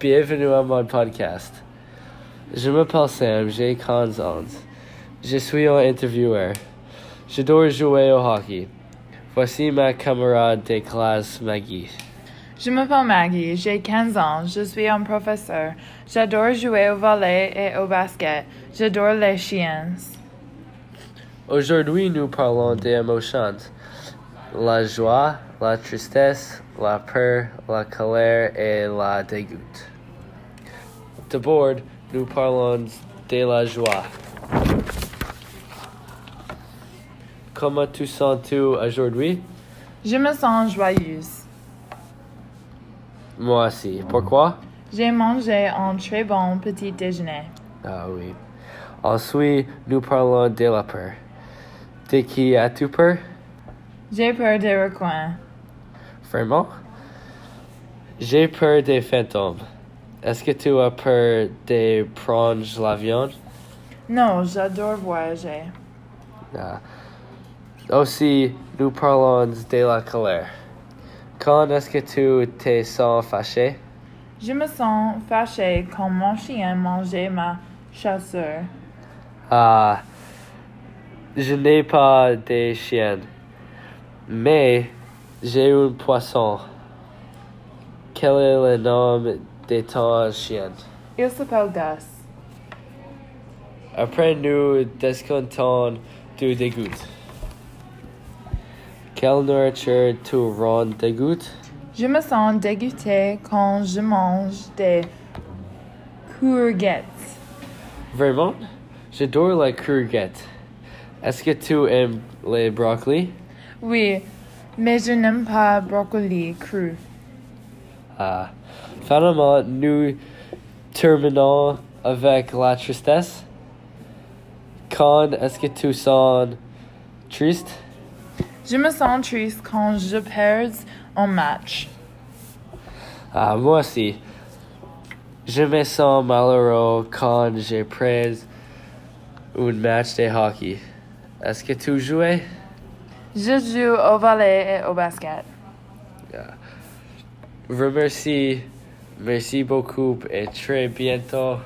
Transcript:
Bienvenue à mon podcast. Je m'appelle Sam, j'ai 15 ans. Je suis un intervieweur. J'adore jouer au hockey. Voici ma camarade de classe Maggie. Je m'appelle Maggie, j'ai 15 ans, je suis un professeur. J'adore jouer au volley et au basket. J'adore les chiens. Aujourd'hui, nous parlons des émotions. La joie, la tristesse, la peur, la colère et la dégoût. D'abord, nous parlons de la joie. Comment tu sens-tu aujourd'hui? Je me sens joyeuse. Moi aussi. Pourquoi? J'ai mangé un très bon petit déjeuner. Ah oui. Ensuite, nous parlons de la peur. De qui as-tu peur? J'ai peur des recoins. Vraiment? J'ai peur des fantômes. Est-ce que tu as peur de prendre l'avion? Non, j'adore voyager. Ah. Aussi, nous parlons de la colère. Quand est-ce que tu te sens fâché? Je me sens fâché quand mon chien mangeait ma chasseur. Ah, je n'ai pas de chien, mais j'ai un poisson. Quel est le nom de ton chien? Il s'appelle Gus. Après nous discutons du dégoût. Quelle nourriture tu rend dégoût? Je me sens dégoûté quand je mange des courgettes. Vraiment? J'adore les courgettes. Est-ce que tu aimes les brocolis? Oui, mais je n'aime pas brocoli cru. Ah. Finalement, nous terminons avec la tristesse. Quand est-ce que tu sens triste? Je me sens triste quand je perds un match. Ah, moi aussi. Je me sens malheureux quand j'ai pris un match de hockey. Est-ce que tu jouais? Je joue au volley et au basket. Remercie. Merci beaucoup et très bientôt.